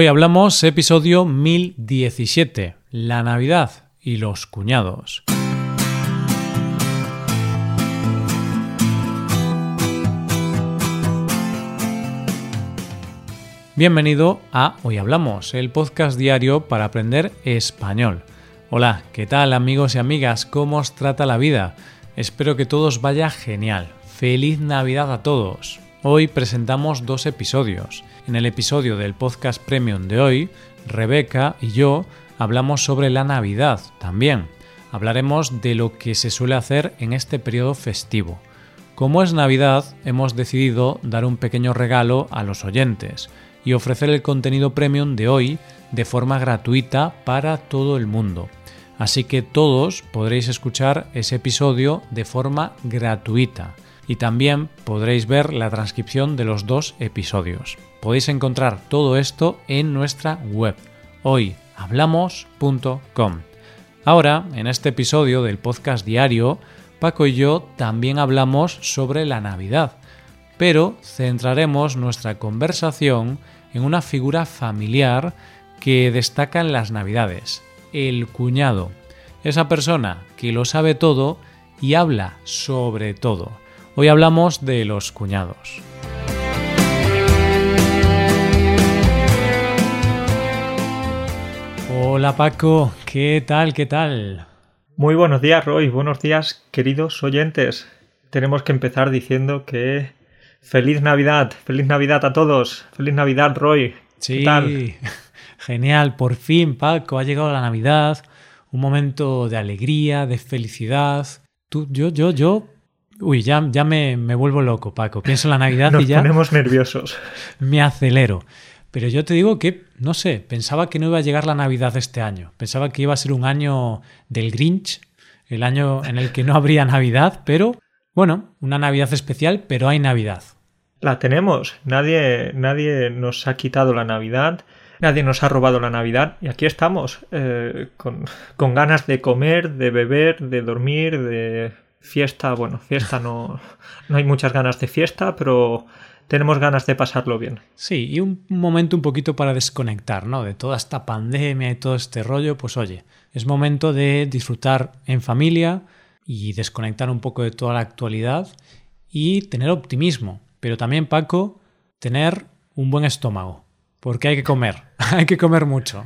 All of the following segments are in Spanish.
Hoy hablamos episodio 1017, la Navidad y los cuñados. Bienvenido a Hoy Hablamos, el podcast diario para aprender español. Hola, ¿qué tal amigos y amigas? ¿Cómo os trata la vida? Espero que todos vaya genial. Feliz Navidad a todos. Hoy presentamos dos episodios. En el episodio del podcast premium de hoy, Rebeca y yo hablamos sobre la Navidad también. Hablaremos de lo que se suele hacer en este periodo festivo. Como es Navidad, hemos decidido dar un pequeño regalo a los oyentes y ofrecer el contenido premium de hoy de forma gratuita para todo el mundo. Así que todos podréis escuchar ese episodio de forma gratuita y también podréis ver la transcripción de los dos episodios. Podéis encontrar todo esto en nuestra web hoyhablamos.com. Ahora, en este episodio del podcast diario, Paco y yo también hablamos sobre la Navidad, pero centraremos nuestra conversación en una figura familiar que destaca en las Navidades, el cuñado, esa persona que lo sabe todo y habla sobre todo. Hoy hablamos de los cuñados. Hola Paco, ¿qué tal? ¿Qué tal? Muy buenos días Roy, buenos días queridos oyentes. Tenemos que empezar diciendo que feliz Navidad, feliz Navidad a todos, feliz Navidad Roy. Sí, genial, por fin Paco, ha llegado la Navidad, un momento de alegría, de felicidad. Tú, yo, yo, yo Uy, ya, ya me, vuelvo loco, Paco. Pienso en la Navidad y ya. Nos ponemos nerviosos. Me acelero. Pero yo te digo que, no sé, pensaba que no iba a llegar la Navidad este año. Pensaba que iba a ser un año del Grinch, el año en el que no habría Navidad, pero bueno, una Navidad especial, pero hay Navidad. La tenemos. Nadie, nadie nos ha quitado la Navidad. Nadie nos ha robado la Navidad y aquí estamos, eh, con, con ganas de comer, de beber, de dormir, de Fiesta, bueno, fiesta no, no hay muchas ganas de fiesta, pero tenemos ganas de pasarlo bien. Sí, y un momento un poquito para desconectar, ¿no? De toda esta pandemia y todo este rollo, pues oye, es momento de disfrutar en familia y desconectar un poco de toda la actualidad y tener optimismo. Pero también, Paco, tener un buen estómago, porque hay que comer, hay que comer mucho.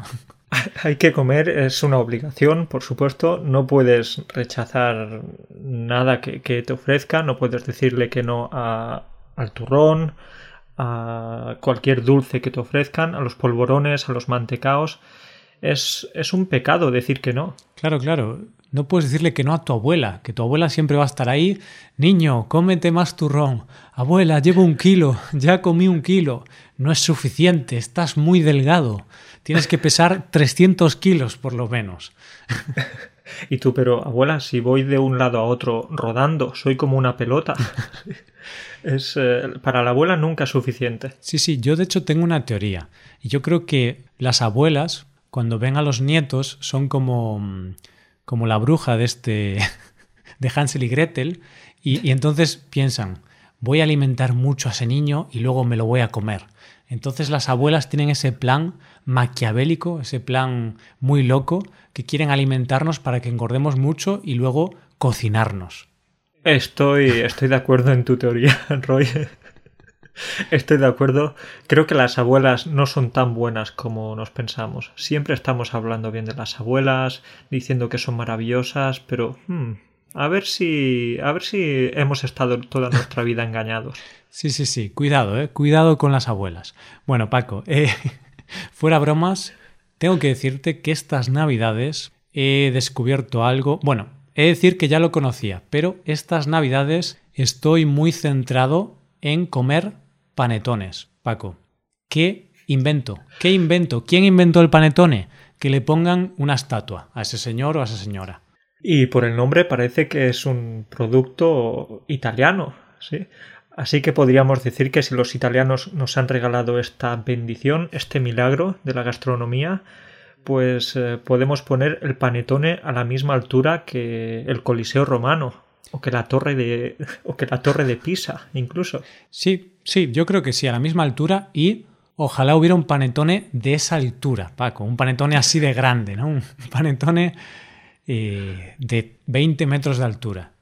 Hay que comer, es una obligación, por supuesto. No puedes rechazar nada que, te ofrezca, no puedes decirle que no al turrón, a cualquier dulce que te ofrezcan, a los polvorones, a los mantecaos. Es, es un pecado decir que no. Claro, claro. No puedes decirle que no a tu abuela, que tu abuela siempre va a estar ahí. Niño, cómete más turrón. Abuela, llevo un kilo, ya comí un kilo. No es suficiente, estás muy delgado. Tienes que pesar 300 kilos por lo menos. Y tú, pero abuela, si voy de un lado a otro rodando, soy como una pelota. es eh, para la abuela nunca es suficiente. Sí, sí, yo de hecho tengo una teoría. Y yo creo que las abuelas, cuando ven a los nietos, son como, como la bruja de este de Hansel y Gretel, y entonces piensan, voy a alimentar mucho a ese niño y luego me lo voy a comer. Entonces las abuelas tienen ese plan maquiavélico, ese plan muy loco, que quieren alimentarnos para que engordemos mucho y luego cocinarnos. Estoy, estoy de acuerdo en tu teoría, Roy. Estoy de acuerdo. Creo que las abuelas no son tan buenas como nos pensamos. Siempre estamos hablando bien de las abuelas, diciendo que son maravillosas, pero hmm, a ver si a ver si hemos estado toda nuestra vida engañados. Sí, sí, sí. Cuidado, eh. Cuidado con las abuelas. Bueno, Paco, eh, fuera bromas, tengo que decirte que estas navidades he descubierto algo. Bueno, he de decir que ya lo conocía, pero estas navidades estoy muy centrado en comer panetones, Paco. ¿Qué invento? ¿Qué invento? ¿Quién inventó el panetone? Que le pongan una estatua a ese señor o a esa señora. Y por el nombre parece que es un producto italiano, ¿sí? Así que podríamos decir que si los italianos nos han regalado esta bendición, este milagro de la gastronomía, pues eh, podemos poner el panetone a la misma altura que el Coliseo romano o que la torre de o que la torre de Pisa incluso. Sí, sí, yo creo que sí, a la misma altura y ojalá hubiera un panetone de esa altura, Paco, un panetone así de grande, ¿no? Un panetone eh, de 20 metros de altura.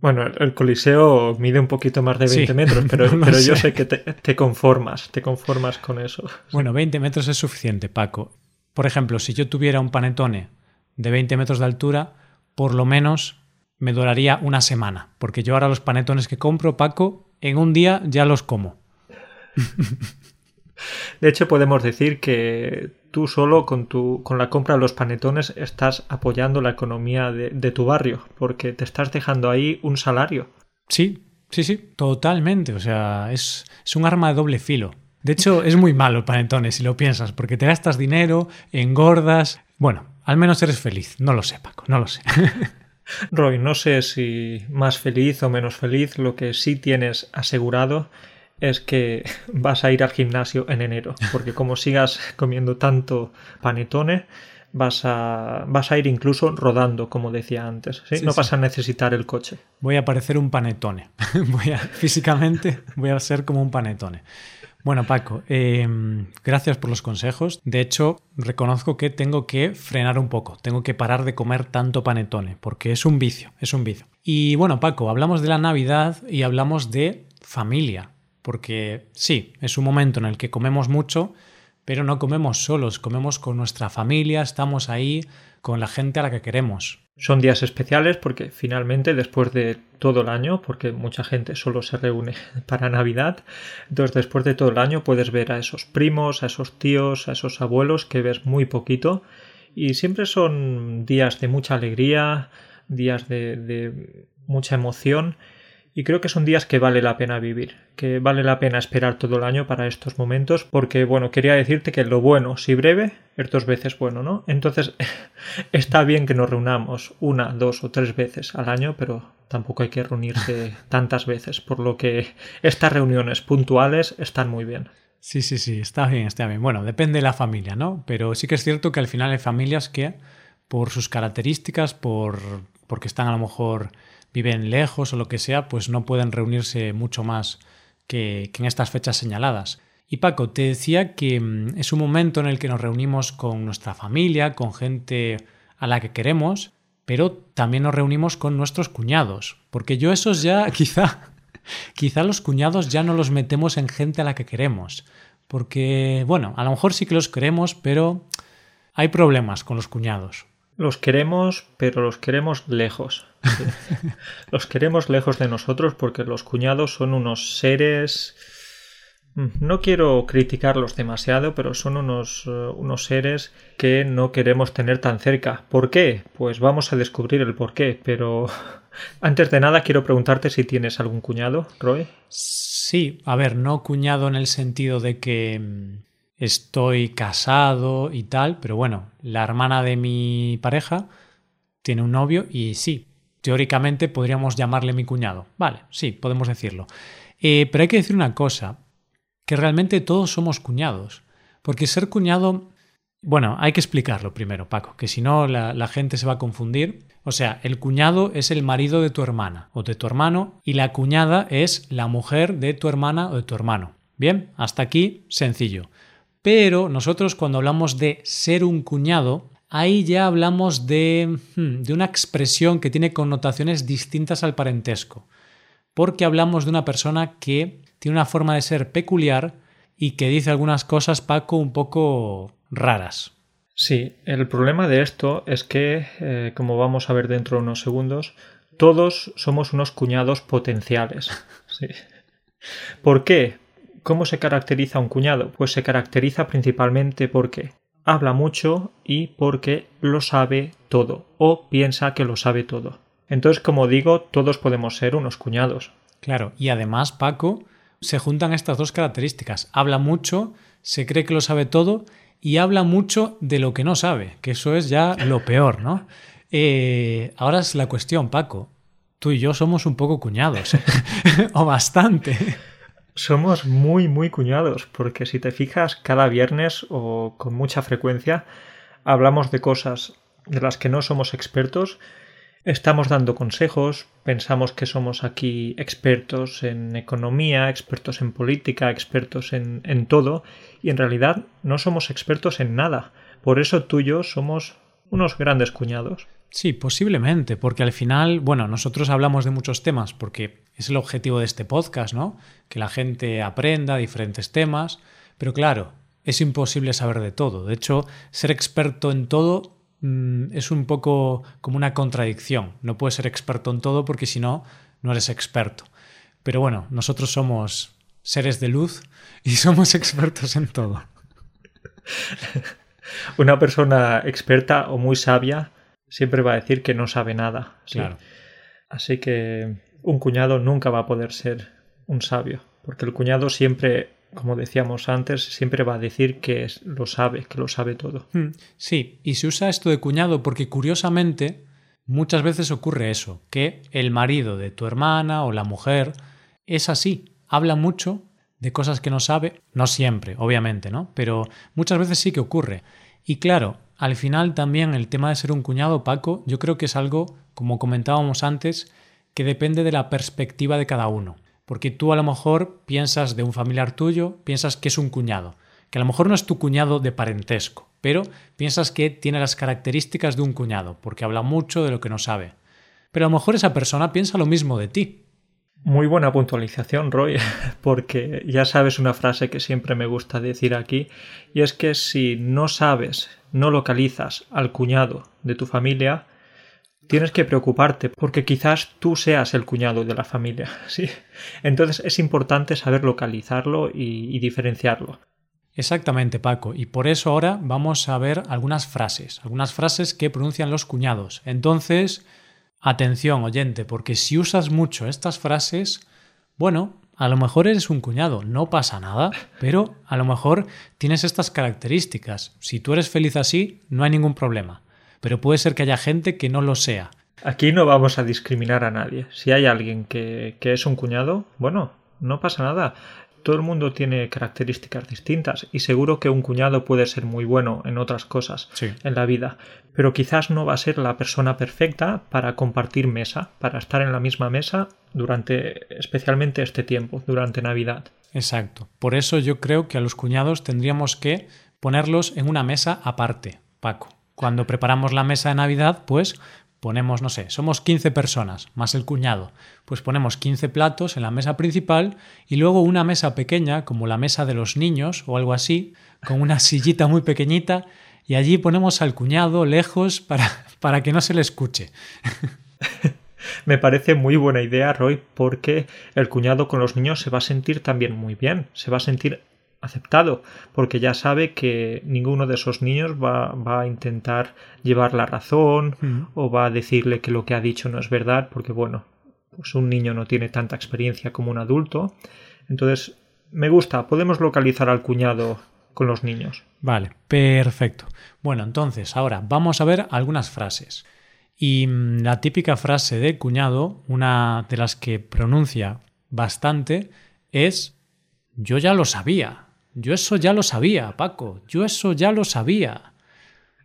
Bueno, el Coliseo mide un poquito más de 20 metros, pero, pero yo sé que te, conformas, te conformas con eso. Bueno, 20 metros es suficiente, Paco. Por ejemplo, si yo tuviera un panetone de 20 metros de altura, por lo menos me duraría una semana, porque yo ahora los panetones que compro, Paco, en un día ya los como. De hecho, podemos decir que tú solo con, tu, con la compra de los panetones estás apoyando la economía de, tu barrio, porque te estás dejando ahí un salario. Sí, sí, sí, totalmente. O sea, es, es un arma de doble filo. De hecho, es muy malo el panetones si lo piensas, porque te gastas dinero, engordas. Bueno, al menos eres feliz. No lo sé, Paco, no lo sé. Roy, no sé si más feliz o menos feliz, lo que sí tienes asegurado es que vas a ir al gimnasio en enero, porque como sigas comiendo tanto panetone, vas a, vas a ir incluso rodando, como decía antes. no vas a necesitar el coche. Voy a parecer un panetone. voy a, físicamente voy a ser como un panetone. Bueno, Paco, em, gracias por los consejos. De hecho, reconozco que tengo que frenar un poco, tengo que parar de comer tanto panetone, porque es un vicio, es un vicio. Y bueno, Paco, hablamos de la Navidad y hablamos de familia porque sí, es un momento en el que comemos mucho, pero no comemos solos, comemos con nuestra familia, estamos ahí con la gente a la que queremos. Son días especiales porque finalmente después de todo el año, porque mucha gente solo se reúne para Navidad, entonces después de todo el año puedes ver a esos primos, a esos tíos, a esos abuelos que ves muy poquito. Y siempre son días de mucha alegría, días de, de mucha emoción y creo que son días que vale la pena vivir, que vale la pena esperar todo el año para estos momentos, porque bueno, quería decirte que lo bueno, si breve, es dos veces bueno, ¿no? Entonces está bien que nos reunamos una, dos o tres veces al año, pero tampoco hay que reunirse tantas veces, por lo que estas reuniones puntuales están muy bien. Sí, sí, sí, está bien, está bien. Bueno, depende de la familia, ¿no? Pero sí que es cierto que al final hay familias que, por sus características, por porque están a lo mejor viven lejos o lo que sea, pues no pueden reunirse mucho más que, en estas fechas señaladas. Y Paco, te decía que mm, es un momento en el que nos reunimos con nuestra familia, con gente a la que queremos, pero también nos reunimos con nuestros cuñados, porque yo esos ya quizá, quizá los cuñados ya no los metemos en gente a la que queremos, porque bueno, a lo mejor sí que los queremos, pero hay problemas con los cuñados. Los queremos, pero los queremos lejos. los queremos lejos de nosotros porque los cuñados son unos seres... Mm, no quiero criticarlos demasiado, pero son unos, eh, unos seres que no queremos tener tan cerca. ¿Por qué? Pues vamos a descubrir el por qué, pero antes de nada quiero preguntarte si tienes algún cuñado, Roy. Sí, a ver, no cuñado en el sentido de que mm, estoy casado y tal, pero bueno, la hermana de mi pareja tiene un novio y sí, teóricamente podríamos llamarle mi cuñado. Vale, sí, podemos decirlo. Eh, pero hay que decir una cosa, que realmente todos somos cuñados, porque ser cuñado, bueno, hay que explicarlo primero, Paco, que si no la, la gente se va a confundir. O sea, el cuñado es el marido de tu hermana o de tu hermano y la cuñada es la mujer de tu hermana o de tu hermano. Bien, hasta aquí sencillo. Pero nosotros cuando hablamos de ser un cuñado, ahí ya hablamos de, hmm, de una expresión que tiene connotaciones distintas al parentesco, porque hablamos de una persona que tiene una forma de ser peculiar y que dice algunas cosas, Paco, un poco raras. Sí, el problema de esto es que, eh, como vamos a ver dentro de unos segundos, todos somos unos cuñados potenciales. ¿Por qué? ¿Cómo se caracteriza un cuñado? Pues se caracteriza principalmente porque habla mucho y porque lo sabe todo o piensa que lo sabe todo. Entonces, como digo, todos podemos ser unos cuñados. Claro, y además, Paco, se juntan estas dos características. Habla mucho, se cree que lo sabe todo y habla mucho de lo que no sabe, que eso es ya lo peor, ¿no? Eh, ahora es la cuestión, Paco. Tú y yo somos un poco cuñados, o bastante. Somos muy, muy cuñados, porque si te fijas, cada viernes o con mucha frecuencia hablamos de cosas de las que no somos expertos estamos dando consejos, pensamos que somos aquí expertos en economía, expertos en política, expertos en, en todo, y en realidad no somos expertos en nada. Por eso tú y yo somos unos grandes cuñados. Sí, posiblemente, porque al final, bueno, nosotros hablamos de muchos temas porque es el objetivo de este podcast, ¿no? Que la gente aprenda diferentes temas, pero claro, es imposible saber de todo. De hecho, ser experto en todo mm, es un poco como una contradicción. No puedes ser experto en todo porque si no, no eres experto. Pero bueno, nosotros somos seres de luz y somos expertos en todo. Una persona experta o muy sabia siempre va a decir que no sabe nada. Claro. Así que un cuñado nunca va a poder ser un sabio, porque el cuñado siempre, como decíamos antes, siempre va a decir que lo sabe, que lo sabe todo. Hmm. Sí, y se usa esto de cuñado porque curiosamente muchas veces ocurre eso, que el marido de tu hermana o la mujer es así, habla mucho de cosas que no sabe, no siempre, obviamente, ¿no? Pero muchas veces sí que ocurre. Y claro, al final también el tema de ser un cuñado, Paco, yo creo que es algo, como comentábamos antes, que depende de la perspectiva de cada uno. Porque tú a lo mejor piensas de un familiar tuyo, piensas que es un cuñado, que a lo mejor no es tu cuñado de parentesco, pero piensas que tiene las características de un cuñado, porque habla mucho de lo que no sabe. Pero a lo mejor esa persona piensa lo mismo de ti. Muy buena puntualización, Roy, porque ya sabes una frase que siempre me gusta decir aquí, y es que si no sabes, no localizas al cuñado de tu familia, tienes que preocuparte, porque quizás tú seas el cuñado de la familia, ¿sí? Entonces es importante saber localizarlo y, y diferenciarlo. Exactamente, Paco, y por eso ahora vamos a ver algunas frases, algunas frases que pronuncian los cuñados. Entonces, Atención, oyente, porque si usas mucho estas frases, bueno, a lo mejor eres un cuñado, no pasa nada, pero a lo mejor tienes estas características. Si tú eres feliz así, no hay ningún problema. Pero puede ser que haya gente que no lo sea. Aquí no vamos a discriminar a nadie. Si hay alguien que, que es un cuñado, bueno, no pasa nada todo el mundo tiene características distintas y seguro que un cuñado puede ser muy bueno en otras cosas en la vida, pero quizás no va a ser la persona perfecta para compartir mesa, para estar en la misma mesa durante especialmente este tiempo, durante Navidad. Exacto. Por eso yo creo que a los cuñados tendríamos que ponerlos en una mesa aparte, Paco. Cuando preparamos la mesa de Navidad, pues ponemos, no sé, somos 15 personas, más el cuñado, pues ponemos 15 platos en la mesa principal y luego una mesa pequeña, como la mesa de los niños o algo así, con una sillita muy pequeñita y allí ponemos al cuñado lejos para, para que no se le escuche. Me parece muy buena idea, Roy, porque el cuñado con los niños se va a sentir también muy bien, se va a sentir aceptado, porque ya sabe que ninguno de esos niños va, va a intentar llevar la razón o va a decirle que lo que ha dicho no es verdad, porque bueno, pues un niño no tiene tanta experiencia como un adulto. Entonces, me gusta, podemos localizar al cuñado con los niños. Vale, perfecto. Bueno, entonces, ahora vamos a ver algunas frases. Y mm, la típica frase de cuñado, una de las que pronuncia bastante, es yo ya lo sabía. Yo eso ya lo sabía, Paco. Yo eso ya lo sabía.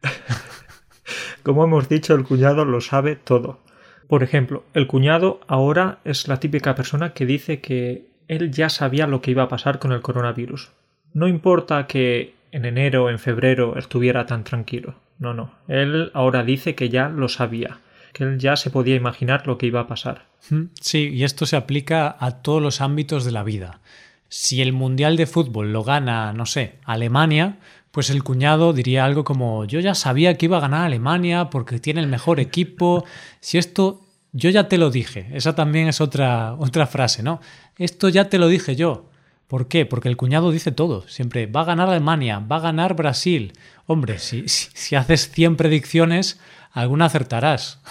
Como hemos dicho, el cuñado lo sabe todo. Por ejemplo, el cuñado ahora es la típica persona que dice que él ya sabía lo que iba a pasar con el coronavirus. No importa que en enero o en febrero estuviera tan tranquilo. No, no. Él ahora dice que ya lo sabía, que él ya se podía imaginar lo que iba a pasar. Sí, y esto se aplica a todos los ámbitos de la vida. Si el Mundial de Fútbol lo gana, no sé, Alemania, pues el cuñado diría algo como yo ya sabía que iba a ganar Alemania porque tiene el mejor equipo. Si esto yo ya te lo dije. Esa también es otra, otra frase, ¿no? Esto ya te lo dije yo. ¿Por qué? Porque el cuñado dice todo. Siempre va a ganar Alemania, va a ganar Brasil. Hombre, si, si, si haces 100 predicciones, alguna acertarás.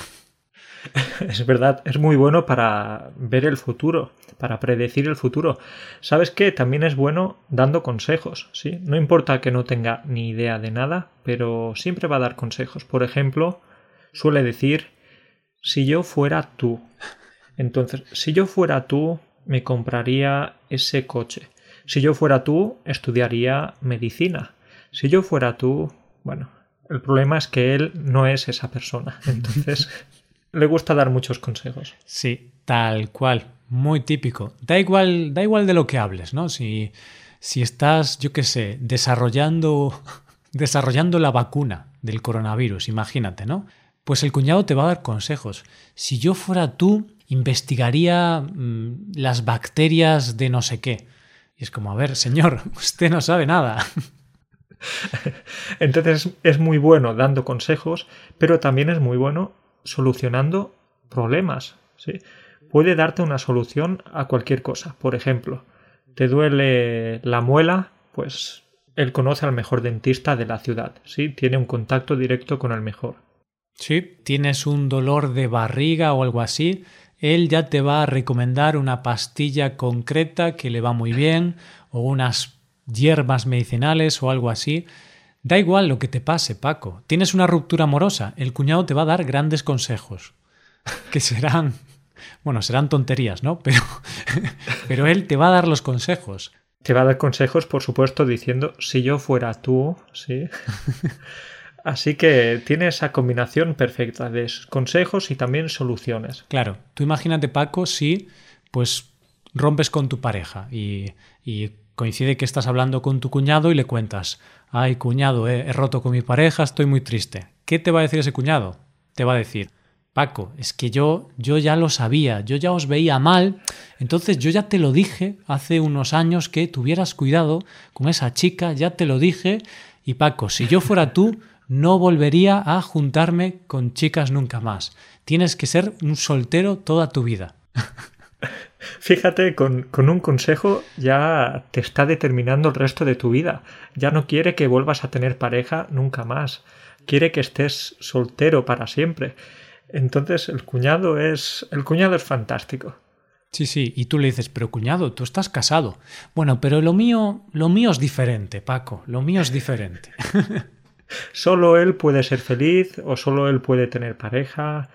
Es verdad, es muy bueno para ver el futuro, para predecir el futuro. ¿Sabes qué? También es bueno dando consejos, ¿sí? No importa que no tenga ni idea de nada, pero siempre va a dar consejos. Por ejemplo, suele decir, si yo fuera tú. Entonces, si yo fuera tú, me compraría ese coche. Si yo fuera tú, estudiaría medicina. Si yo fuera tú, bueno, el problema es que él no es esa persona. Entonces... le gusta dar muchos consejos. Sí, tal cual, muy típico. Da igual, da igual de lo que hables, ¿no? Si, si estás, yo qué sé, desarrollando, desarrollando la vacuna del coronavirus, imagínate, ¿no? Pues el cuñado te va a dar consejos. Si yo fuera tú, investigaría mm, las bacterias de no sé qué. Y es como, a ver, señor, usted no sabe nada. Entonces es muy bueno dando consejos, pero también es muy bueno solucionando problemas. ¿sí? Puede darte una solución a cualquier cosa. Por ejemplo, te duele la muela, pues él conoce al mejor dentista de la ciudad, ¿sí? Tiene un contacto directo con el mejor. Sí, tienes un dolor de barriga o algo así, él ya te va a recomendar una pastilla concreta que le va muy bien o unas hierbas medicinales o algo así. Da igual lo que te pase, Paco. Tienes una ruptura amorosa, el cuñado te va a dar grandes consejos, que serán, bueno, serán tonterías, ¿no? Pero, pero él te va a dar los consejos. Te va a dar consejos, por supuesto, diciendo, si yo fuera tú, ¿sí? Así que tiene esa combinación perfecta de consejos y también soluciones. Claro, tú imagínate, Paco, si pues rompes con tu pareja y, coincide que estás hablando con tu cuñado y le cuentas, ay cuñado, he, he roto con mi pareja, estoy muy triste. ¿Qué te va a decir ese cuñado? Te va a decir, Paco, es que yo, yo ya lo sabía, yo ya os veía mal, entonces yo ya te lo dije hace unos años que tuvieras cuidado con esa chica, ya te lo dije, y Paco, si yo fuera tú, no volvería a juntarme con chicas nunca más. Tienes que ser un soltero toda tu vida. Fíjate, con, un consejo ya te está determinando el resto de tu vida. Ya no quiere que vuelvas a tener pareja nunca más. Quiere que estés soltero para siempre. Entonces el cuñado es. el cuñado es fantástico. Sí, sí, y tú le dices, pero cuñado, tú estás casado. Bueno, pero lo mío, lo mío es diferente, Paco, lo mío es diferente. Solo él puede ser feliz o solo él puede tener pareja.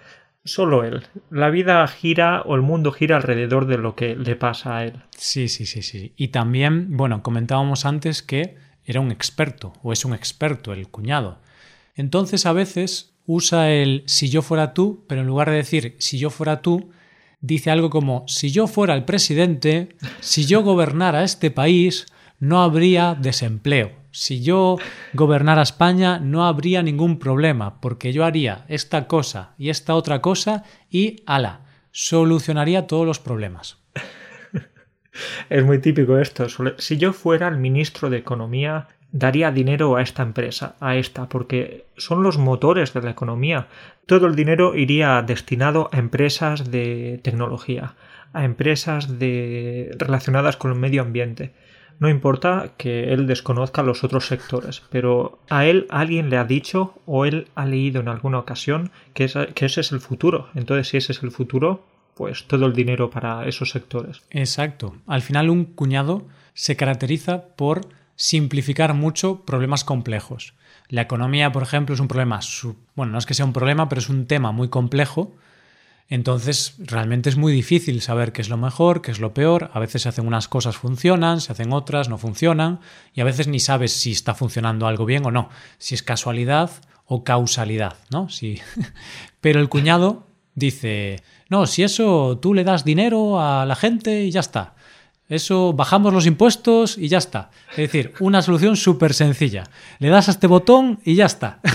Solo él. La vida gira o el mundo gira alrededor de lo que le pasa a él. Sí, sí, sí, sí. Y también, bueno, comentábamos antes que era un experto o es un experto el cuñado. Entonces a veces usa el si yo fuera tú, pero en lugar de decir si yo fuera tú, dice algo como si yo fuera el presidente, si yo gobernara este país, no habría desempleo si yo gobernara España no habría ningún problema, porque yo haría esta cosa y esta otra cosa y ala, solucionaría todos los problemas. Es muy típico esto. Si yo fuera el ministro de Economía, daría dinero a esta empresa, a esta, porque son los motores de la economía. Todo el dinero iría destinado a empresas de tecnología, a empresas de... relacionadas con el medio ambiente. No importa que él desconozca los otros sectores, pero a él alguien le ha dicho o él ha leído en alguna ocasión que, que ese es el futuro. Entonces, si ese es el futuro, pues todo el dinero para esos sectores. Exacto. Al final, un cuñado se caracteriza por simplificar mucho problemas complejos. La economía, por ejemplo, es un problema, bueno, no es que sea un problema, pero es un tema muy complejo entonces, realmente es muy difícil saber qué es lo mejor, qué es lo peor. A veces se hacen unas cosas funcionan, se hacen otras no funcionan, y a veces ni sabes si está funcionando algo bien o no, si es casualidad o causalidad, ¿no? Sí. Pero el cuñado dice, no, si eso tú le das dinero a la gente y ya está. Eso bajamos los impuestos y ya está. Es decir, una solución súper sencilla. Le das a este botón y ya está.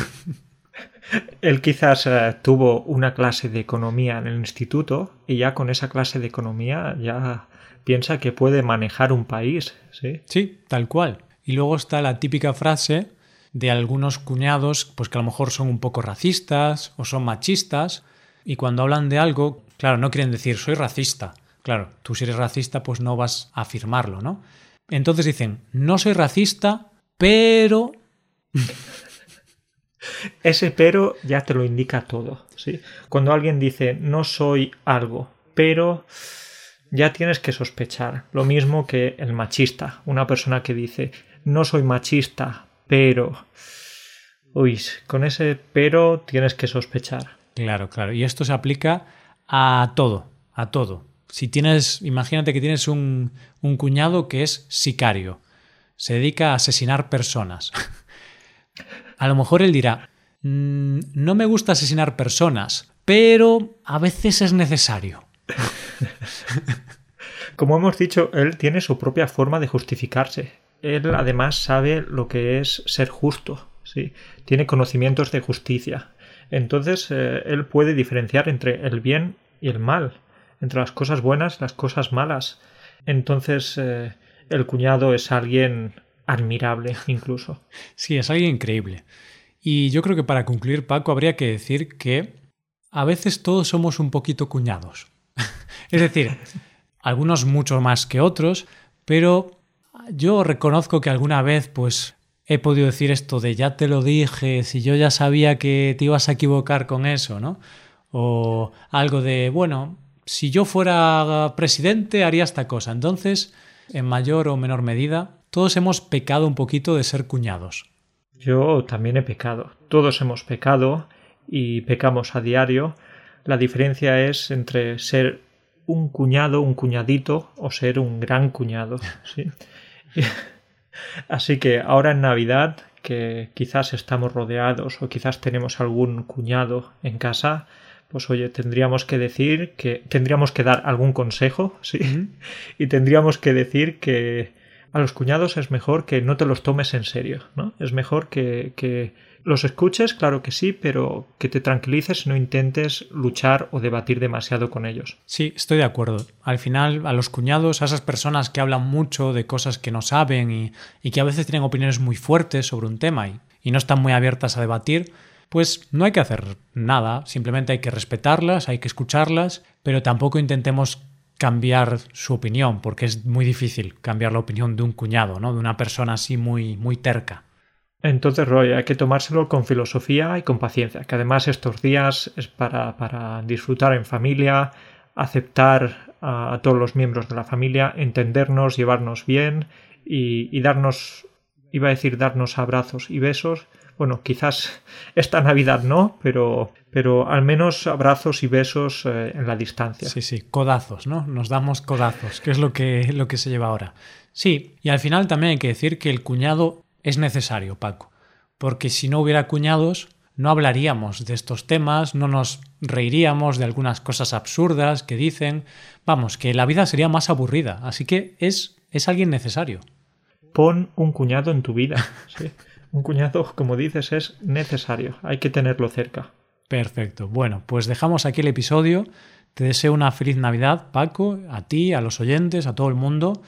Él quizás eh, tuvo una clase de economía en el instituto y ya con esa clase de economía ya piensa que puede manejar un país, ¿sí? Sí, tal cual. Y luego está la típica frase de algunos cuñados, pues que a lo mejor son un poco racistas o son machistas, y cuando hablan de algo, claro, no quieren decir soy racista. Claro, tú si eres racista, pues no vas a afirmarlo, ¿no? Entonces dicen, no soy racista, pero ese pero ya te lo indica todo. ¿sí? Cuando alguien dice no soy algo, pero ya tienes que sospechar. Lo mismo que el machista. Una persona que dice no soy machista, pero... Uy, con ese pero tienes que sospechar. Claro, claro. Y esto se aplica a todo, a todo. Si tienes, imagínate que tienes un, un cuñado que es sicario, se dedica a asesinar personas. A lo mejor él dirá, mm, no me gusta asesinar personas, pero a veces es necesario. Como hemos dicho, él tiene su propia forma de justificarse. Él además sabe lo que es ser justo, ¿sí? Tiene conocimientos de justicia. Entonces, eh, él puede diferenciar entre el bien y el mal, entre las cosas buenas y las cosas malas. Entonces, eh, el cuñado es alguien admirable incluso. Sí, es alguien increíble. Y yo creo que para concluir, Paco, habría que decir que a veces todos somos un poquito cuñados. es decir, algunos mucho más que otros, pero yo reconozco que alguna vez pues he podido decir esto de ya te lo dije, si yo ya sabía que te ibas a equivocar con eso, ¿no? O algo de, bueno, si yo fuera presidente haría esta cosa. Entonces, en mayor o menor medida, todos hemos pecado un poquito de ser cuñados. Yo también he pecado. Todos hemos pecado y pecamos a diario. La diferencia es entre ser un cuñado, un cuñadito o ser un gran cuñado. ¿sí? Así que ahora en Navidad, que quizás estamos rodeados o quizás tenemos algún cuñado en casa, pues oye, tendríamos que decir que tendríamos que dar algún consejo, sí, y tendríamos que decir que a los cuñados es mejor que no te los tomes en serio, ¿no? Es mejor que, que los escuches, claro que sí, pero que te tranquilices y no intentes luchar o debatir demasiado con ellos. Sí, estoy de acuerdo. Al final, a los cuñados, a esas personas que hablan mucho de cosas que no saben y, y que a veces tienen opiniones muy fuertes sobre un tema y, y no están muy abiertas a debatir, pues no hay que hacer nada, simplemente hay que respetarlas, hay que escucharlas, pero tampoco intentemos cambiar su opinión, porque es muy difícil cambiar la opinión de un cuñado, ¿no? De una persona así muy, muy terca. Entonces, Roy, hay que tomárselo con filosofía y con paciencia, que además estos días es para, para disfrutar en familia, aceptar a, todos los miembros de la familia, entendernos, llevarnos bien y, y darnos, iba a decir darnos abrazos y besos, bueno, quizás esta Navidad no, pero, pero al menos abrazos y besos eh, en la distancia. Sí, sí, codazos, ¿no? Nos damos codazos, que es lo que, lo que se lleva ahora. Sí, y al final también hay que decir que el cuñado es necesario, Paco, porque si no hubiera cuñados, no hablaríamos de estos temas, no nos reiríamos de algunas cosas absurdas que dicen. Vamos, que la vida sería más aburrida, así que es, es alguien necesario. Pon un cuñado en tu vida. ¿sí? Un cuñado, como dices, es necesario. Hay que tenerlo cerca. Perfecto. Bueno, pues dejamos aquí el episodio. Te deseo una feliz Navidad, Paco, a ti, a los oyentes, a todo el mundo.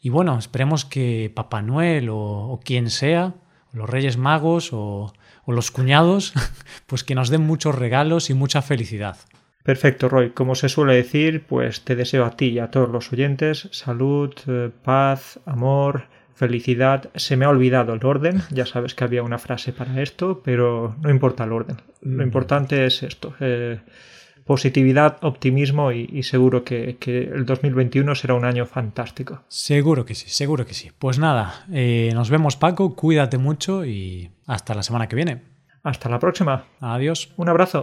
Y bueno, esperemos que Papá Noel o, o quien sea, los Reyes Magos o, o los cuñados, pues que nos den muchos regalos y mucha felicidad. Perfecto, Roy. Como se suele decir, pues te deseo a ti y a todos los oyentes salud, eh, paz, amor, felicidad. Se me ha olvidado el orden, ya sabes que había una frase para esto, pero no importa el orden. Lo importante es esto. Eh, positividad, optimismo y, y seguro que, que, el 2021 será un año fantástico. Seguro que sí, seguro que sí. Pues nada, eh, nos vemos Paco, cuídate mucho y hasta la semana que viene. Hasta la próxima. Adiós. Un abrazo.